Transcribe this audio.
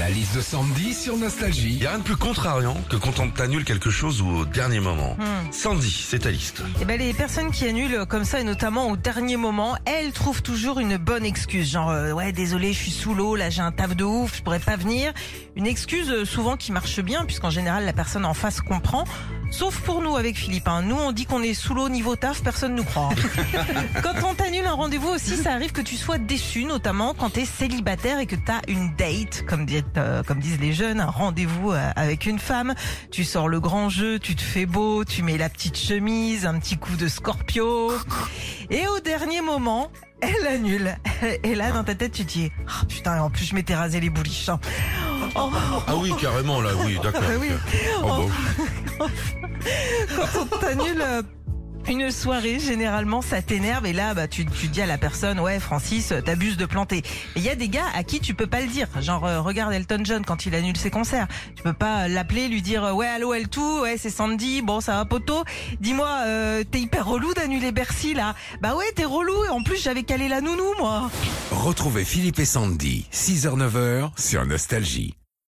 La liste de Sandy sur Nostalgie. Il y a rien de plus contrariant que quand on t'annule quelque chose au dernier moment. Sandy, c'est ta liste. Eh ben, les personnes qui annulent comme ça, et notamment au dernier moment, elles trouvent toujours une bonne excuse. Genre, euh, ouais, désolé, je suis sous l'eau, là j'ai un taf de ouf, je pourrais pas venir. Une excuse euh, souvent qui marche bien, puisqu'en général la personne en face comprend. Sauf pour nous avec Philippe. hein. Nous, on dit qu'on est sous l'eau niveau taf, personne nous croit. hein. quand on t'annule un rendez-vous aussi, ça arrive que tu sois déçu, notamment quand t'es célibataire et que t'as une date, comme, dit- euh, comme disent les jeunes, un rendez-vous euh, avec une femme. Tu sors le grand jeu, tu te fais beau, tu mets la petite chemise, un petit coup de Scorpio. Et au dernier moment, elle annule. Et là, dans ta tête, tu te dis, Ah, putain, et en plus, je m'étais rasé les bouliches. Oh, Ah oui, carrément, là, oui, d'accord. Ah oui. Oh, bon. quand on t'annule euh, une soirée, généralement, ça t'énerve et là, bah, tu, tu dis à la personne, ouais, Francis, euh, t'abuses de planter. Il y a des gars à qui tu peux pas le dire. Genre, euh, regarde Elton John quand il annule ses concerts. Tu peux pas l'appeler, lui dire, ouais, allô, L2, ouais, c'est Sandy, bon, ça va, poteau. Dis-moi, euh, t'es hyper relou d'annuler Bercy, là. Bah ouais, t'es relou et en plus, j'avais calé la nounou, moi. Retrouvez Philippe et Sandy, 6h-9h sur Nostalgie.